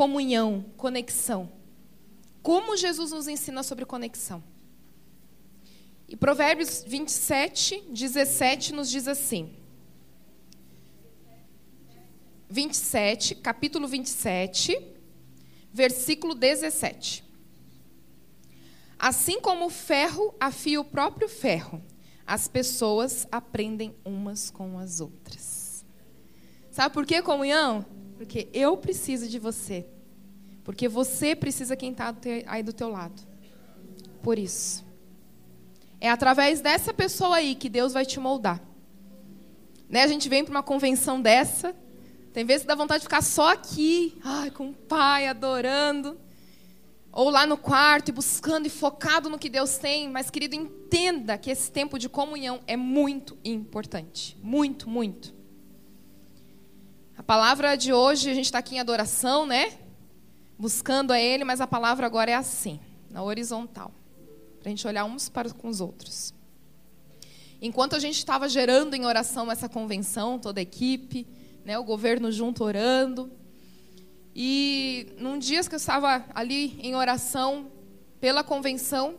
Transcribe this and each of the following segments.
comunhão, conexão. Como Jesus nos ensina sobre conexão? E Provérbios 27, 17 nos diz assim. 27, capítulo 27, versículo 17. Assim como o ferro afia o próprio ferro, as pessoas aprendem umas com as outras. Sabe por que comunhão? Porque eu preciso de você. Porque você precisa quem está aí do teu lado. Por isso. É através dessa pessoa aí que Deus vai te moldar. Né? A gente vem para uma convenção dessa, tem vezes que dá vontade de ficar só aqui, ai, com o pai, adorando. Ou lá no quarto e buscando e focado no que Deus tem. Mas, querido, entenda que esse tempo de comunhão é muito importante. Muito, muito. A palavra de hoje, a gente está aqui em adoração, né? Buscando a Ele, mas a palavra agora é assim, na horizontal. Para a gente olhar uns para com os outros. Enquanto a gente estava gerando em oração essa convenção, toda a equipe, né, o governo junto orando. E num dia que eu estava ali em oração pela convenção,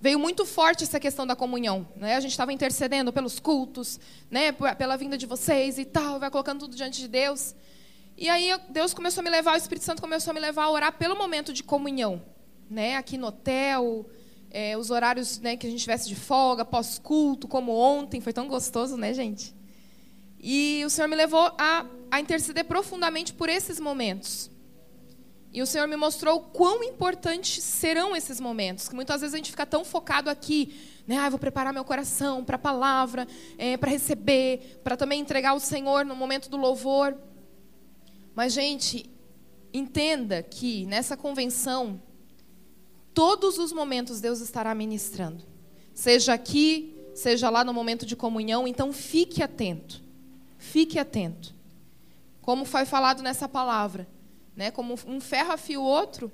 veio muito forte essa questão da comunhão. Né? A gente estava intercedendo pelos cultos, né? pela vinda de vocês e tal, vai colocando tudo diante de Deus. E aí Deus começou a me levar, o Espírito Santo começou a me levar a orar pelo momento de comunhão. Né? Aqui no hotel, é, os horários né, que a gente tivesse de folga, pós-culto, como ontem, foi tão gostoso, né, gente? E o Senhor me levou a, a interceder profundamente por esses momentos. E o Senhor me mostrou quão importantes serão esses momentos. Que muitas vezes a gente fica tão focado aqui, né? Ah, vou preparar meu coração para a palavra, é, para receber, para também entregar ao Senhor no momento do louvor. Mas, gente, entenda que nessa convenção, todos os momentos Deus estará ministrando. Seja aqui, seja lá no momento de comunhão. Então, fique atento. Fique atento. Como foi falado nessa palavra, né? Como um ferro afia o outro,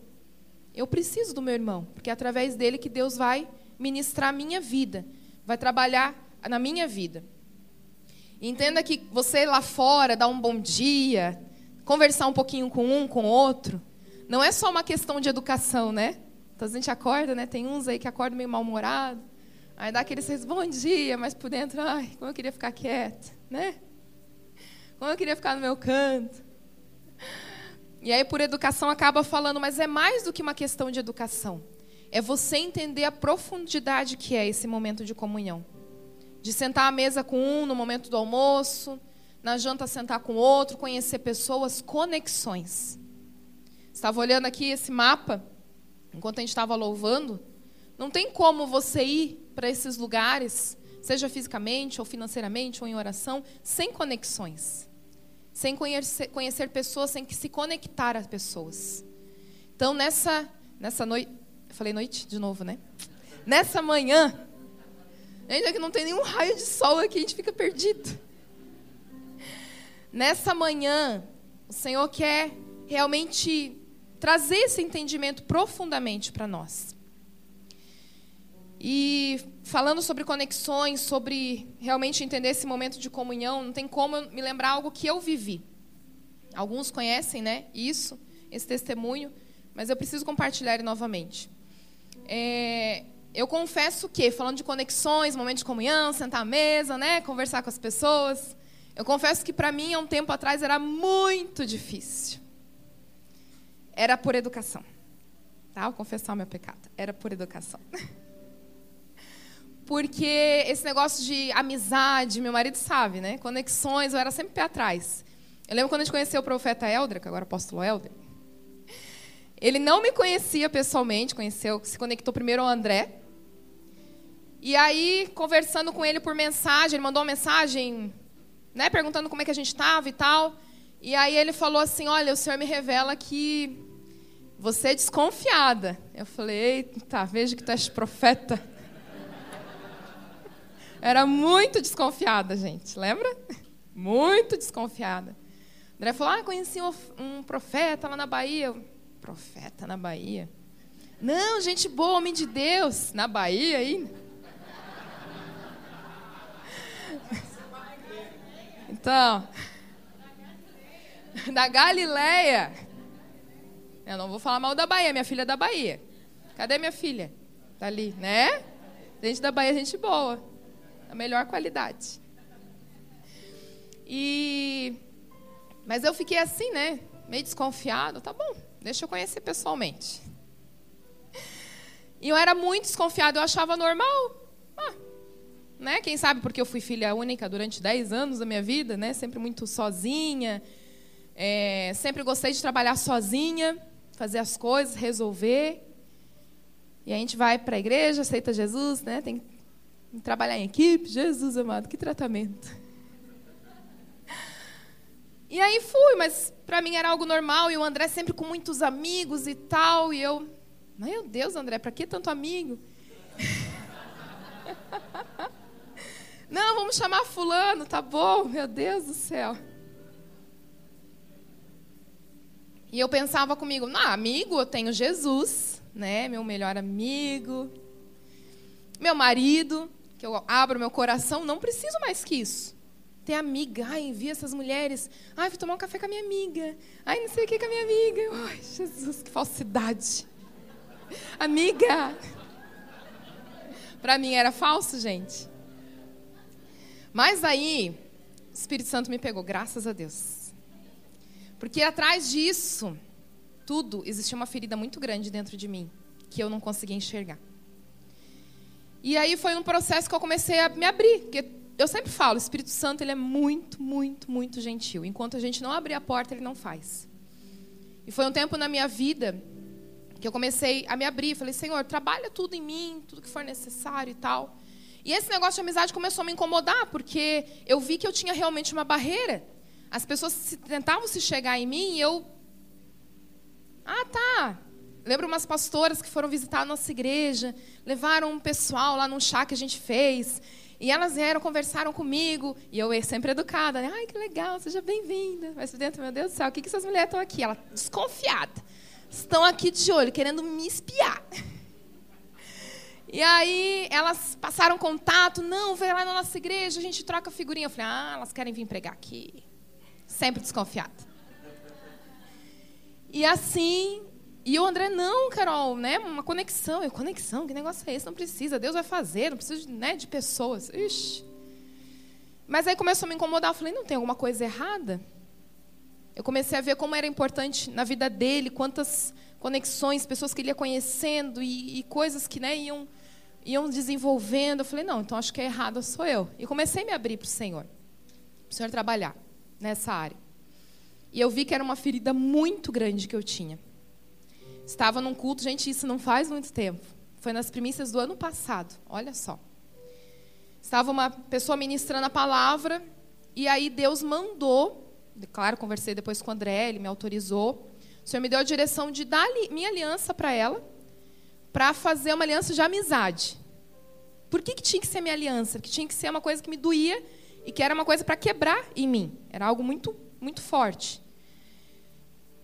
eu preciso do meu irmão, porque é através dele que Deus vai ministrar a minha vida, vai trabalhar na minha vida. entenda que você lá fora dar um bom dia, conversar um pouquinho com um, com outro, não é só uma questão de educação, né? Então a gente acorda, né? Tem uns aí que acordam meio mal-humorado, aí dá aquele bom dia, mas por dentro, ai, como eu queria ficar quieta, né? Como eu queria ficar no meu canto. E aí, por educação, acaba falando, mas é mais do que uma questão de educação. É você entender a profundidade que é esse momento de comunhão. De sentar à mesa com um no momento do almoço, na janta sentar com outro, conhecer pessoas, conexões. Estava olhando aqui esse mapa, enquanto a gente estava louvando. Não tem como você ir para esses lugares seja fisicamente ou financeiramente ou em oração, sem conexões. Sem conhecer, conhecer pessoas, sem se conectar às pessoas. Então, nessa, nessa noite. Falei noite de novo, né? Nessa manhã, ainda que não tem nenhum raio de sol aqui, a gente fica perdido. Nessa manhã, o Senhor quer realmente trazer esse entendimento profundamente para nós. E falando sobre conexões, sobre realmente entender esse momento de comunhão, não tem como me lembrar algo que eu vivi. Alguns conhecem, né? Isso, esse testemunho, mas eu preciso compartilhar novamente. É, eu confesso que, falando de conexões, momento de comunhão, sentar à mesa, né? Conversar com as pessoas, eu confesso que para mim, há um tempo atrás, era muito difícil. Era por educação. Tá? Vou confessar o meu pecado. Era por educação. porque esse negócio de amizade, meu marido sabe, né? Conexões, eu era sempre pé atrás. Eu lembro quando a gente conheceu o profeta Elder, que agora é apóstolo Elder. Ele não me conhecia pessoalmente, conheceu, se conectou primeiro ao André. E aí, conversando com ele por mensagem, ele mandou uma mensagem, né, perguntando como é que a gente estava e tal. E aí ele falou assim: Olha, o Senhor me revela que você é desconfiada. Eu falei: Eita, vejo que tu és profeta. Era muito desconfiada, gente. Lembra? Muito desconfiada. André falou: Ah, conheci um, profeta lá na Bahia. Profeta na Bahia? Não, gente boa, homem de Deus. Na Bahia aí. Então, da Galileia. Eu não vou falar mal da Bahia, minha filha é da Bahia. Cadê minha filha? Tá ali, né? Gente da Bahia, gente boa. A melhor qualidade. E mas eu fiquei assim, né? Meio desconfiado. Tá bom, deixa eu conhecer pessoalmente. E eu era muito desconfiado, eu achava normal. Ah, né? Quem sabe porque eu fui filha única durante 10 anos da minha vida, né? Sempre muito sozinha. É, sempre gostei de trabalhar sozinha, fazer as coisas, resolver. E a gente vai para a igreja, aceita Jesus, né? Tem trabalhar em equipe. Jesus amado, que tratamento. E aí fui, mas para mim era algo normal. E o André sempre com muitos amigos e tal. E eu, meu Deus, André, para que tanto amigo? Não, vamos chamar fulano, tá bom? Meu Deus do céu. E eu pensava comigo, não, amigo, eu tenho Jesus, né? Meu melhor amigo. Meu marido, que eu abro meu coração, não preciso mais que isso. Ter amiga, ai, envia essas mulheres. Ai, vou tomar um café com a minha amiga. Ai, não sei o que com a minha amiga. Ai, Jesus, que falsidade. Amiga. Para mim era falso, gente. Mas aí, o Espírito Santo me pegou, graças a Deus. Porque atrás disso, tudo, existia uma ferida muito grande dentro de mim, que eu não conseguia enxergar. E aí foi um processo que eu comecei a me abrir, porque eu sempre falo, o Espírito Santo ele é muito, muito, muito gentil. Enquanto a gente não abrir a porta, ele não faz. E foi um tempo na minha vida que eu comecei a me abrir, falei: "Senhor, trabalha tudo em mim, tudo que for necessário e tal". E esse negócio de amizade começou a me incomodar, porque eu vi que eu tinha realmente uma barreira. As pessoas tentavam se chegar em mim e eu. Ah, tá. Lembro umas pastoras que foram visitar a nossa igreja, levaram um pessoal lá num chá que a gente fez. E elas vieram, conversaram comigo, e eu sempre educada, né? Ai, que legal, seja bem-vinda. Mas dentro, meu Deus do céu, o que, que essas mulheres estão aqui? Ela desconfiada. Estão aqui de olho, querendo me espiar. E aí elas passaram contato, não, vem lá na nossa igreja, a gente troca figurinha. Eu falei, ah, elas querem vir pregar aqui. Sempre desconfiada. E assim, e o André, não, Carol, né? Uma conexão. Eu, conexão? Que negócio é esse? Não precisa, Deus vai fazer, não precisa né, de pessoas. Ixi. Mas aí começou a me incomodar. Eu falei, não tem alguma coisa errada? Eu comecei a ver como era importante na vida dele, quantas conexões, pessoas que ele ia conhecendo e, e coisas que né, iam iam desenvolvendo. Eu falei, não, então acho que é errado, sou eu. E comecei a me abrir para o Senhor. Para o Senhor trabalhar nessa área. E eu vi que era uma ferida muito grande que eu tinha. Estava num culto, gente, isso não faz muito tempo. Foi nas primícias do ano passado, olha só. Estava uma pessoa ministrando a palavra, e aí Deus mandou, claro, conversei depois com o André, ele me autorizou. O Senhor me deu a direção de dar minha aliança para ela, para fazer uma aliança de amizade. Por que, que tinha que ser minha aliança? Porque tinha que ser uma coisa que me doía e que era uma coisa para quebrar em mim. Era algo muito, muito forte.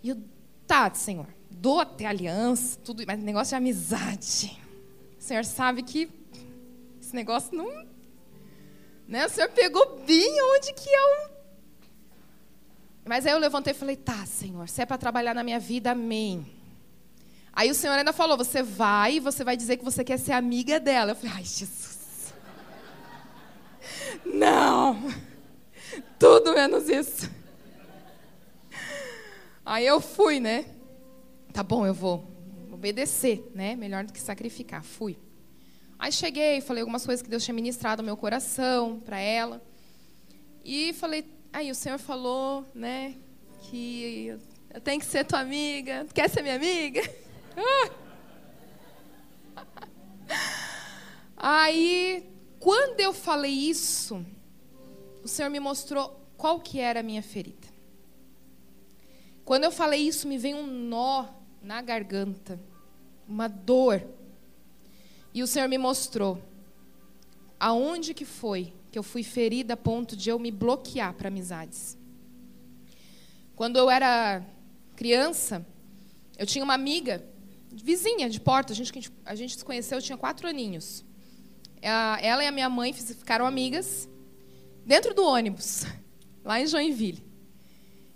E eu, tá, Senhor, dou até aliança, tudo, mas negócio de amizade. O Senhor sabe que esse negócio não. Né? O Senhor pegou bem onde que eu. Mas aí eu levantei e falei: tá, Senhor, se é para trabalhar na minha vida, amém. Aí o Senhor ainda falou: você vai e você vai dizer que você quer ser amiga dela. Eu falei: ai, Jesus. Não. Tudo menos isso. Aí eu fui, né? Tá bom, eu vou obedecer, né? Melhor do que sacrificar. Fui. Aí cheguei, falei algumas coisas que Deus tinha ministrado no meu coração para ela. E falei, aí o Senhor falou, né, que eu tenho que ser tua amiga. Quer ser minha amiga? Aí, quando eu falei isso, o Senhor me mostrou qual que era a minha ferida. Quando eu falei isso, me veio um nó na garganta, uma dor. E o Senhor me mostrou aonde que foi que eu fui ferida a ponto de eu me bloquear para amizades. Quando eu era criança, eu tinha uma amiga vizinha de porta, a gente, a gente se conheceu, eu tinha quatro aninhos. Ela e a minha mãe ficaram amigas dentro do ônibus, lá em Joinville.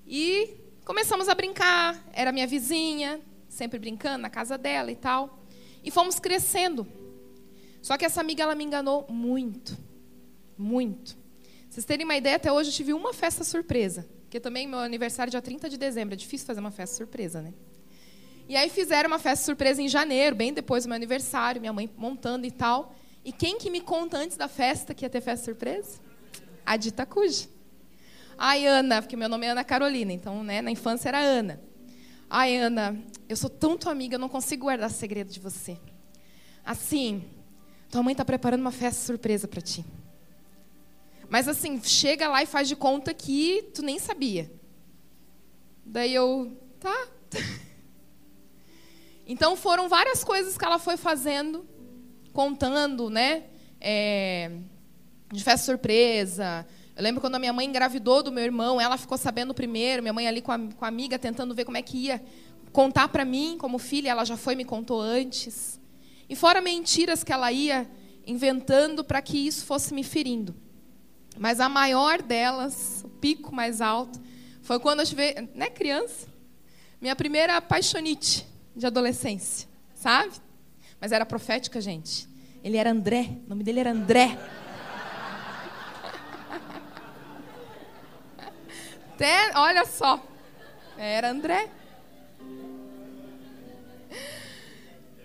E começamos a brincar, era minha vizinha, sempre brincando na casa dela e tal. E fomos crescendo. Só que essa amiga ela me enganou muito. Muito. Vocês terem uma ideia, até hoje eu tive uma festa surpresa. Porque também meu aniversário é dia 30 de dezembro. É difícil fazer uma festa surpresa, né? E aí fizeram uma festa surpresa em janeiro, bem depois do meu aniversário, minha mãe montando e tal. E quem que me conta antes da festa que ia ter festa surpresa? A Dita Cuja. Ai, Ana, porque meu nome é Ana Carolina, então, né, na infância era Ana. Ai, Ana, eu sou tão tua amiga, eu não consigo guardar segredo de você. Assim, tua mãe está preparando uma festa surpresa para ti. Mas assim, chega lá e faz de conta que tu nem sabia. Daí eu, tá. Então foram várias coisas que ela foi fazendo, contando, né? É, de festa surpresa, eu lembro quando a minha mãe engravidou do meu irmão, ela ficou sabendo primeiro, minha mãe ali com a, com a amiga tentando ver como é que ia contar para mim como filha, ela já foi me contou antes. E fora mentiras que ela ia inventando para que isso fosse me ferindo. Mas a maior delas, o pico mais alto, foi quando eu tive, né, criança, minha primeira apaixonite de adolescência, sabe? Mas era profética, gente. Ele era André, o nome dele era André. Até, olha só, era André.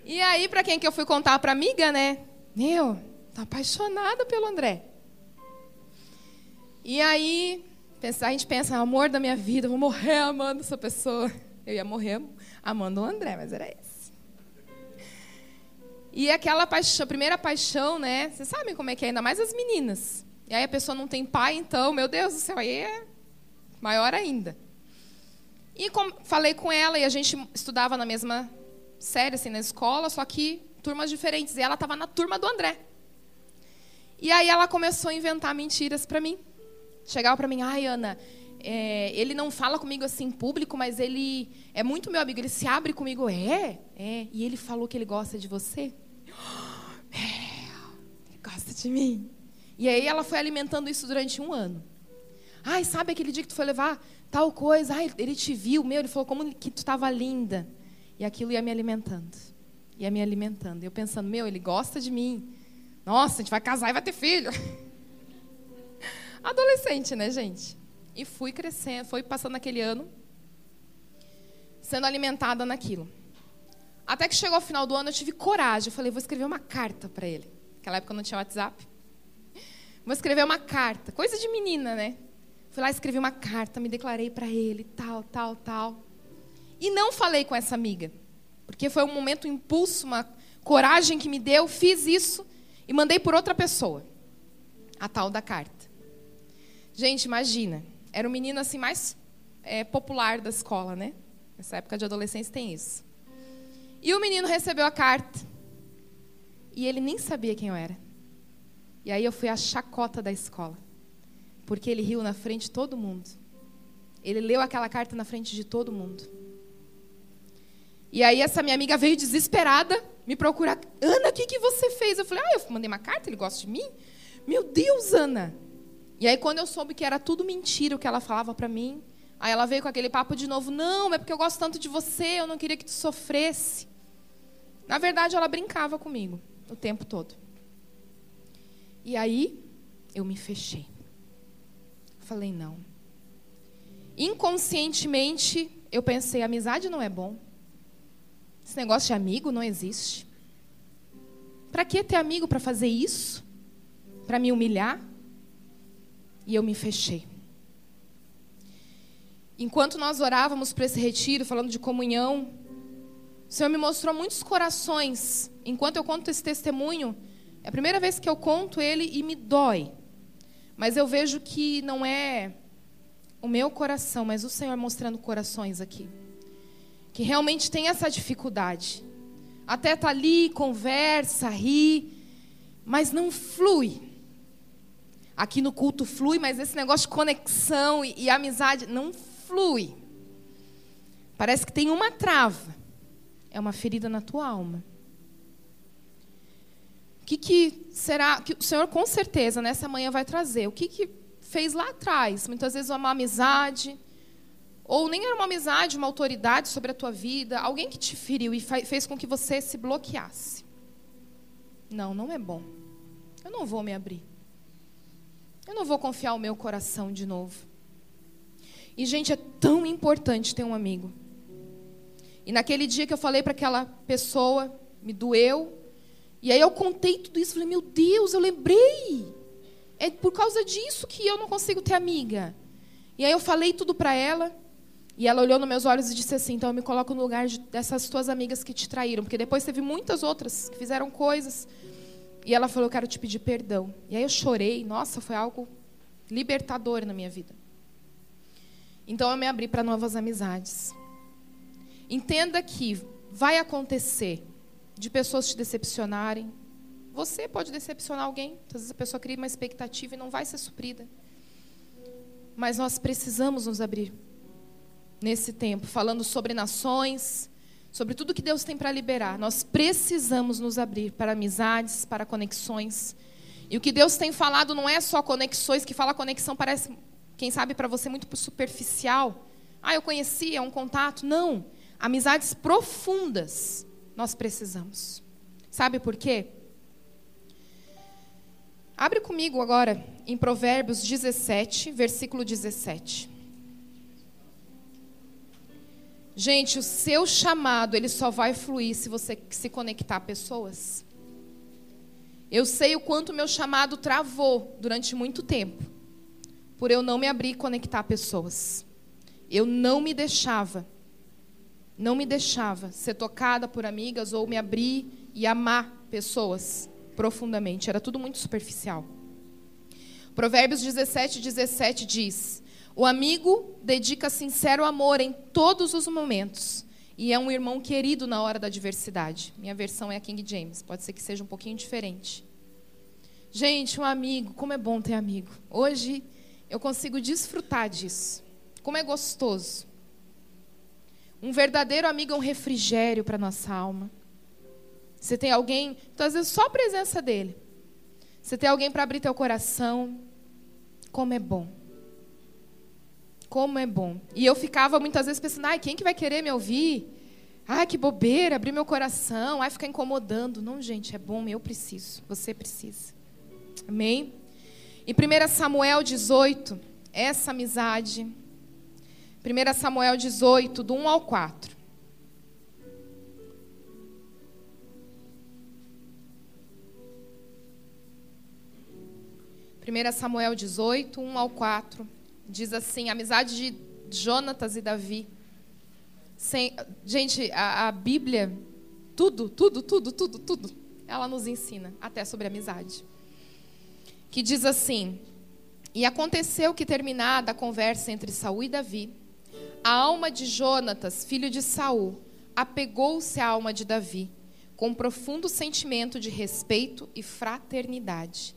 E aí, para quem que eu fui contar para amiga, né? Meu, tô apaixonada pelo André. E aí, a gente pensa, amor da minha vida, vou morrer amando essa pessoa. Eu ia morrer amando o André, mas era esse. E aquela paixão, primeira paixão, né? Vocês sabem como é que é, ainda mais as meninas. E aí a pessoa não tem pai, então, meu Deus do céu, aí é maior ainda. E com, falei com ela e a gente estudava na mesma série, assim, na escola, só que turmas diferentes. E ela estava na turma do André. E aí ela começou a inventar mentiras para mim. Chegava para mim, ai, Ana, é, ele não fala comigo assim em público, mas ele é muito meu amigo, ele se abre comigo. É, é. E ele falou que ele gosta de você? É, ele gosta de mim. E aí ela foi alimentando isso durante um ano. Ai, sabe aquele dia que tu foi levar tal coisa? Ai, ele te viu, meu, ele falou como que tu estava linda. E aquilo ia me alimentando. Ia me alimentando. Eu pensando, meu, ele gosta de mim. Nossa, a gente vai casar e vai ter filho. Adolescente, né, gente? E fui crescendo, foi passando aquele ano, sendo alimentada naquilo. Até que chegou o final do ano, eu tive coragem. Eu falei, vou escrever uma carta para ele. Naquela época não tinha WhatsApp. Vou escrever uma carta. Coisa de menina, né? Fui lá, escrevi uma carta, me declarei para ele, tal, tal, tal. E não falei com essa amiga. Porque foi um momento, um impulso, uma coragem que me deu, fiz isso e mandei por outra pessoa. A tal da carta. Gente, imagina. Era o menino assim mais é, popular da escola, né? Nessa época de adolescência tem isso. E o menino recebeu a carta. E ele nem sabia quem eu era. E aí eu fui a chacota da escola porque ele riu na frente de todo mundo. Ele leu aquela carta na frente de todo mundo. E aí essa minha amiga veio desesperada me procurar. Ana, o que, que você fez? Eu falei, ah, eu mandei uma carta, ele gosta de mim? Meu Deus, Ana. E aí quando eu soube que era tudo mentira o que ela falava para mim, aí ela veio com aquele papo de novo, não, é porque eu gosto tanto de você, eu não queria que tu sofresse. Na verdade, ela brincava comigo o tempo todo. E aí eu me fechei falei, não. Inconscientemente, eu pensei, amizade não é bom. Esse negócio de amigo não existe. Para que ter amigo para fazer isso? Para me humilhar? E eu me fechei. Enquanto nós orávamos para esse retiro, falando de comunhão, o Senhor me mostrou muitos corações. Enquanto eu conto esse testemunho, é a primeira vez que eu conto ele e me dói. Mas eu vejo que não é o meu coração, mas o Senhor mostrando corações aqui. Que realmente tem essa dificuldade. Até tá ali, conversa, ri, mas não flui. Aqui no culto flui, mas esse negócio de conexão e, e amizade não flui. Parece que tem uma trava. É uma ferida na tua alma que, que será que o Senhor com certeza nessa manhã vai trazer? O que, que fez lá atrás? Muitas vezes uma amizade, Ou nem era uma amizade, uma autoridade sobre a tua vida, alguém que te feriu e fez com que você se bloqueasse. Não, não é bom. Eu não vou me abrir. Eu não vou confiar o meu coração de novo. E, gente, é tão importante ter um amigo. E naquele dia que eu falei para aquela pessoa, me doeu. E aí eu contei tudo isso, falei, meu Deus, eu lembrei. É por causa disso que eu não consigo ter amiga. E aí eu falei tudo para ela. E ela olhou nos meus olhos e disse assim: então eu me coloco no lugar de, dessas tuas amigas que te traíram. Porque depois teve muitas outras que fizeram coisas. E ela falou: eu quero te pedir perdão. E aí eu chorei. Nossa, foi algo libertador na minha vida. Então eu me abri para novas amizades. Entenda que vai acontecer de pessoas te decepcionarem. Você pode decepcionar alguém. Às vezes a pessoa cria uma expectativa e não vai ser suprida. Mas nós precisamos nos abrir nesse tempo, falando sobre nações, sobre tudo que Deus tem para liberar. Nós precisamos nos abrir para amizades, para conexões. E o que Deus tem falado não é só conexões, que fala conexão parece, quem sabe, para você muito superficial. Ah, eu conheci, é um contato. Não. Amizades profundas nós precisamos. Sabe por quê? Abre comigo agora em Provérbios 17, versículo 17. Gente, o seu chamado, ele só vai fluir se você se conectar a pessoas. Eu sei o quanto meu chamado travou durante muito tempo, por eu não me abrir e conectar a pessoas. Eu não me deixava, não me deixava ser tocada por amigas ou me abrir e amar pessoas profundamente. Era tudo muito superficial. Provérbios 17, 17 diz: o amigo dedica sincero amor em todos os momentos e é um irmão querido na hora da adversidade. Minha versão é a King James, pode ser que seja um pouquinho diferente. Gente, um amigo, como é bom ter amigo. Hoje eu consigo desfrutar disso. Como é gostoso. Um verdadeiro amigo é um refrigério para nossa alma. Você tem alguém, então às vezes só a presença dele. Você tem alguém para abrir teu coração. Como é bom. Como é bom. E eu ficava muitas vezes pensando, ai, quem que vai querer me ouvir? Ai, que bobeira, abrir meu coração, ai, ficar incomodando. Não, gente, é bom, eu preciso, você precisa. Amém? Em 1 Samuel 18, essa amizade. 1 Samuel 18, do 1 ao 4. Primeira Samuel 18, 1 ao 4. Diz assim, a amizade de Jonatas e Davi. Sem, gente, a, a Bíblia, tudo, tudo, tudo, tudo, tudo, ela nos ensina, até sobre amizade. Que diz assim: E aconteceu que, terminada a conversa entre Saul e Davi, a alma de Jonatas, filho de Saul, apegou-se à alma de Davi, com um profundo sentimento de respeito e fraternidade.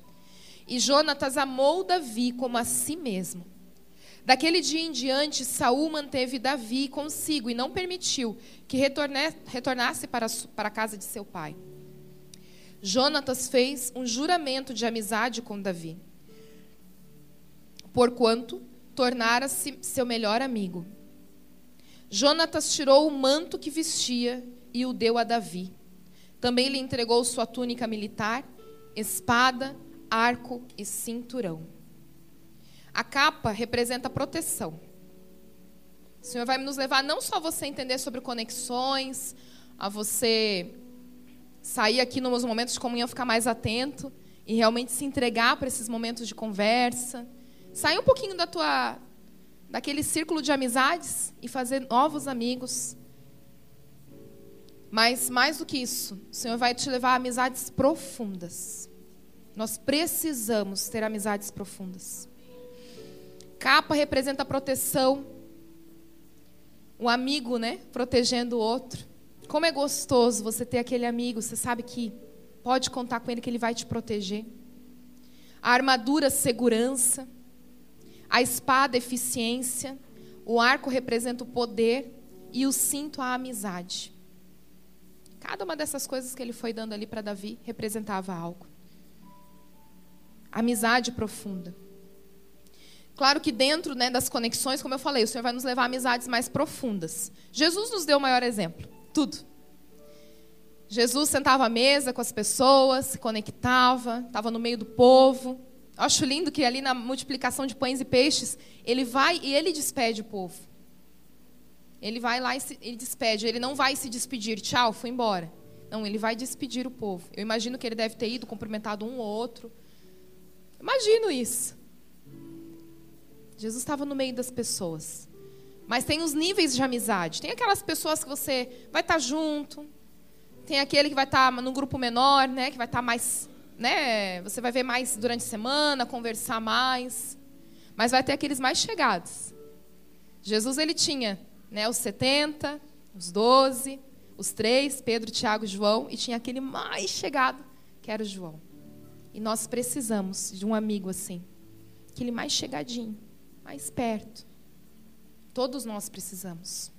E Jonatas amou Davi como a si mesmo. Daquele dia em diante, Saul manteve Davi consigo e não permitiu que retornasse para, para a casa de seu pai. Jonatas fez um juramento de amizade com Davi, porquanto tornara-se seu melhor amigo. Jonatas tirou o manto que vestia e o deu a Davi. Também lhe entregou sua túnica militar, espada, arco e cinturão. A capa representa proteção. O Senhor vai nos levar não só a você entender sobre conexões, a você sair aqui nos momentos de comunhão, ficar mais atento e realmente se entregar para esses momentos de conversa. Sair um pouquinho da tua daquele círculo de amizades e fazer novos amigos. Mas mais do que isso, o Senhor vai te levar a amizades profundas. Nós precisamos ter amizades profundas. Capa representa proteção. Um amigo, né? Protegendo o outro. Como é gostoso você ter aquele amigo, você sabe que pode contar com ele que ele vai te proteger. A armadura, segurança. A espada, eficiência. O arco representa o poder. E o cinto, a amizade. Cada uma dessas coisas que ele foi dando ali para Davi representava algo. Amizade profunda. Claro que dentro né, das conexões, como eu falei, o Senhor vai nos levar a amizades mais profundas. Jesus nos deu o maior exemplo. Tudo. Jesus sentava à mesa com as pessoas, se conectava, estava no meio do povo. Acho lindo que ali na multiplicação de pães e peixes, ele vai e ele despede o povo. Ele vai lá e se, ele despede. Ele não vai se despedir, tchau, fui embora. Não, ele vai despedir o povo. Eu imagino que ele deve ter ido, cumprimentado um ou outro. Imagino isso. Jesus estava no meio das pessoas. Mas tem os níveis de amizade. Tem aquelas pessoas que você vai estar junto. Tem aquele que vai estar no grupo menor, né? Que vai estar mais, né? Você vai ver mais durante a semana, conversar mais. Mas vai ter aqueles mais chegados. Jesus ele tinha, né? Os 70, os 12, os três, Pedro, Tiago João, e tinha aquele mais chegado, que era o João. E nós precisamos de um amigo assim, aquele mais chegadinho mais perto. Todos nós precisamos.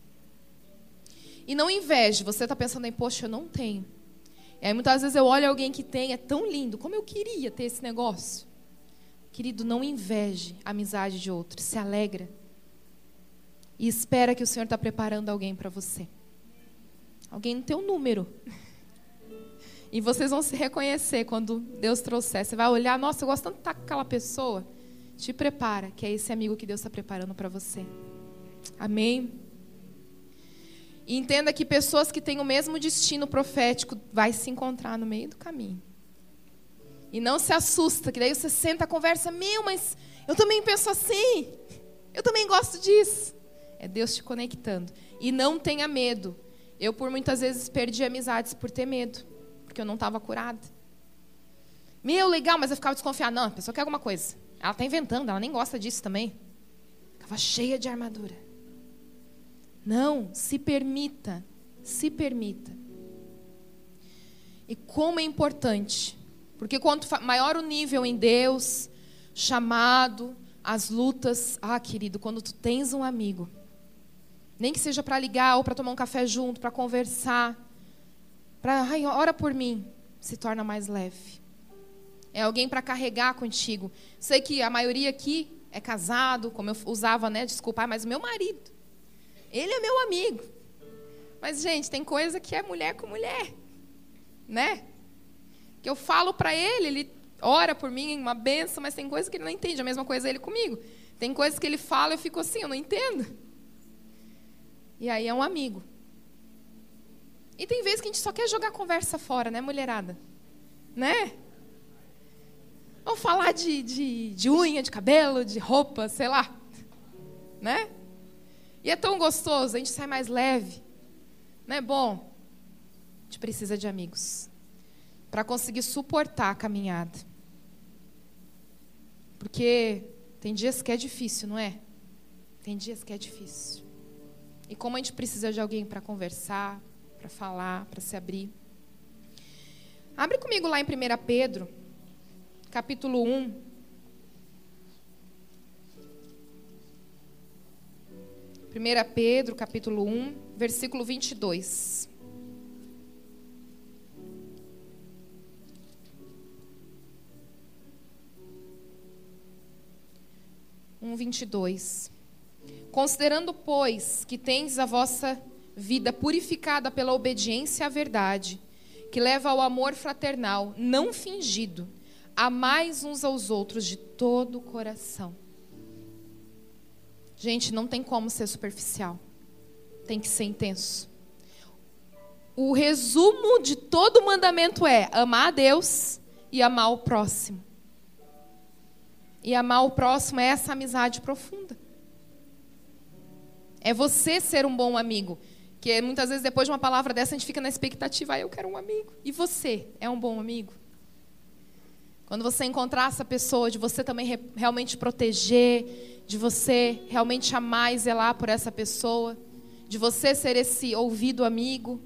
E não inveje. Você está pensando em, poxa, eu não tenho. E aí muitas vezes eu olho alguém que tem, é tão lindo. Como eu queria ter esse negócio. Querido, não inveje a amizade de outros. Se alegra. E espera que o Senhor está preparando alguém para você. Alguém no teu número. E vocês vão se reconhecer quando Deus trouxer. Você vai olhar, nossa, eu gosto tanto de estar com aquela pessoa. Te prepara, que é esse amigo que Deus está preparando para você. Amém? E entenda que pessoas que têm o mesmo destino profético vai se encontrar no meio do caminho. E não se assusta, que daí você senta, conversa, meu, mas eu também penso assim. Eu também gosto disso. É Deus te conectando. E não tenha medo. Eu, por muitas vezes, perdi amizades por ter medo, porque eu não estava curada. Meu, legal, mas eu ficava desconfiada. Não, a pessoa quer alguma coisa. Ela está inventando, ela nem gosta disso também. Estava cheia de armadura. Não, se permita, se permita. E como é importante, porque quanto maior o nível em Deus, chamado, as lutas, ah, querido, quando tu tens um amigo, nem que seja para ligar ou para tomar um café junto, para conversar, para, ai, ora por mim, se torna mais leve é alguém para carregar contigo. Sei que a maioria aqui é casado, como eu usava, né? Desculpa, mas o meu marido, ele é meu amigo. Mas, gente, tem coisa que é mulher com mulher, né? Que eu falo para ele, ele ora por mim, uma benção, mas tem coisa que ele não entende. A mesma coisa ele comigo. Tem coisas que ele fala, eu fico assim, eu não entendo. E aí é um amigo. E tem vezes que a gente só quer jogar conversa fora, né, mulherada? Né? Vamos falar de, de, de unha, de cabelo, de roupa, sei lá. Né? E é tão gostoso, a gente sai mais leve. Não é bom? A gente precisa de amigos para conseguir suportar a caminhada. Porque tem dias que é difícil, não é? Tem dias que é difícil. E como a gente precisa de alguém para conversar, para falar, para se abrir. Abre comigo lá em 1 Pedro capítulo 1. Primeira Pedro, capítulo 1, versículo 22. Um vinte e dois. Considerando, pois, que tendes a vossa vida purificada pela obediência à verdade, que leva ao amor fraternal, não fingido, Amais uns aos outros de todo o coração. Gente, não tem como ser superficial. Tem que ser intenso. O resumo de todo o mandamento é amar a Deus e amar o próximo. E amar o próximo é essa amizade profunda. É você ser um bom amigo. Que muitas vezes depois de uma palavra dessa a gente fica na expectativa, ah, eu quero um amigo. E você é um bom amigo? Quando você encontrar essa pessoa, de você também re realmente proteger, de você realmente amar e zelar por essa pessoa, de você ser esse ouvido amigo.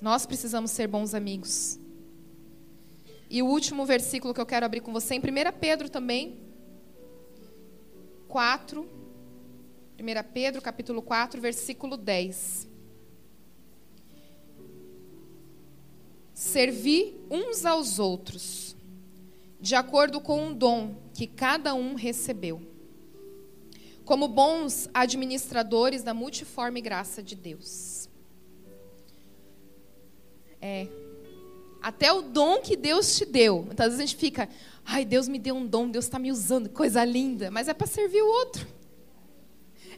Nós precisamos ser bons amigos. E o último versículo que eu quero abrir com você, em 1 Pedro também, 4. 1 Pedro, capítulo 4, versículo 10. Servi uns aos outros de acordo com o dom que cada um recebeu, como bons administradores da multiforme graça de Deus. É. Até o dom que Deus te deu. Muitas vezes a gente fica, ai, Deus me deu um dom, Deus está me usando, coisa linda. Mas é para servir o outro.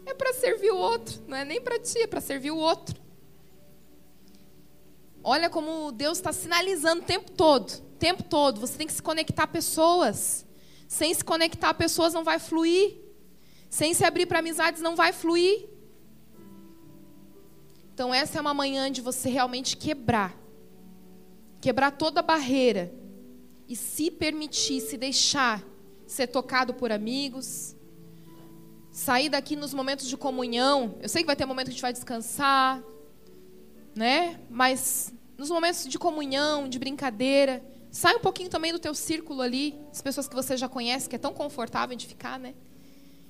É para servir o outro. Não é nem para ti, é para servir o outro. Olha como Deus está sinalizando o tempo todo. O tempo todo. Você tem que se conectar a pessoas. Sem se conectar a pessoas não vai fluir. Sem se abrir para amizades não vai fluir. Então essa é uma manhã de você realmente quebrar. Quebrar toda barreira. E se permitir, se deixar ser tocado por amigos. Sair daqui nos momentos de comunhão. Eu sei que vai ter momento que a gente vai descansar. Né? Mas nos momentos de comunhão, de brincadeira, sai um pouquinho também do teu círculo ali, as pessoas que você já conhece, que é tão confortável de ficar, né?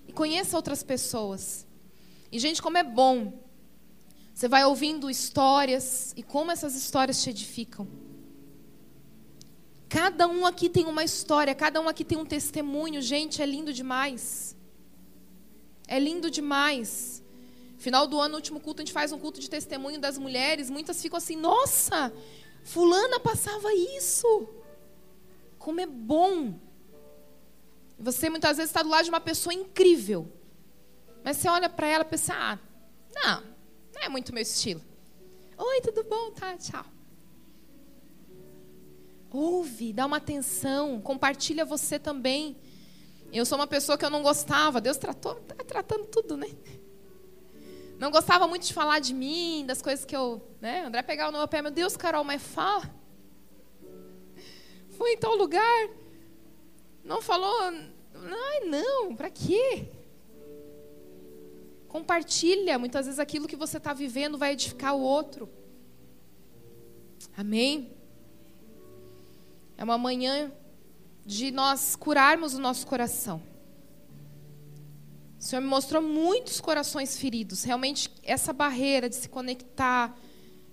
E conheça outras pessoas. E gente, como é bom. Você vai ouvindo histórias e como essas histórias te edificam. Cada um aqui tem uma história, cada um aqui tem um testemunho. Gente, é lindo demais. É lindo demais. Final do ano, no último culto, a gente faz um culto de testemunho das mulheres. Muitas ficam assim: nossa, Fulana passava isso. Como é bom. Você muitas vezes está do lado de uma pessoa incrível. Mas você olha para ela e pensa: ah, não, não é muito meu estilo. Oi, tudo bom? Tá, tchau. Ouve, dá uma atenção, compartilha você também. Eu sou uma pessoa que eu não gostava, Deus tratou, tá tratando tudo, né? Não gostava muito de falar de mim, das coisas que eu. Né? André pegava no meu pé, meu Deus, Carol, mas fala. Foi em tal lugar. Não falou. Ai, não, para quê? Compartilha. Muitas vezes aquilo que você está vivendo vai edificar o outro. Amém? É uma manhã de nós curarmos o nosso coração. O Senhor me mostrou muitos corações feridos. Realmente, essa barreira de se conectar,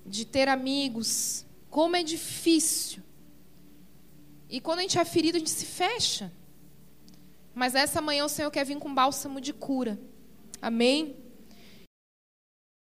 de ter amigos, como é difícil. E quando a gente é ferido, a gente se fecha. Mas essa manhã o Senhor quer vir com bálsamo de cura. Amém?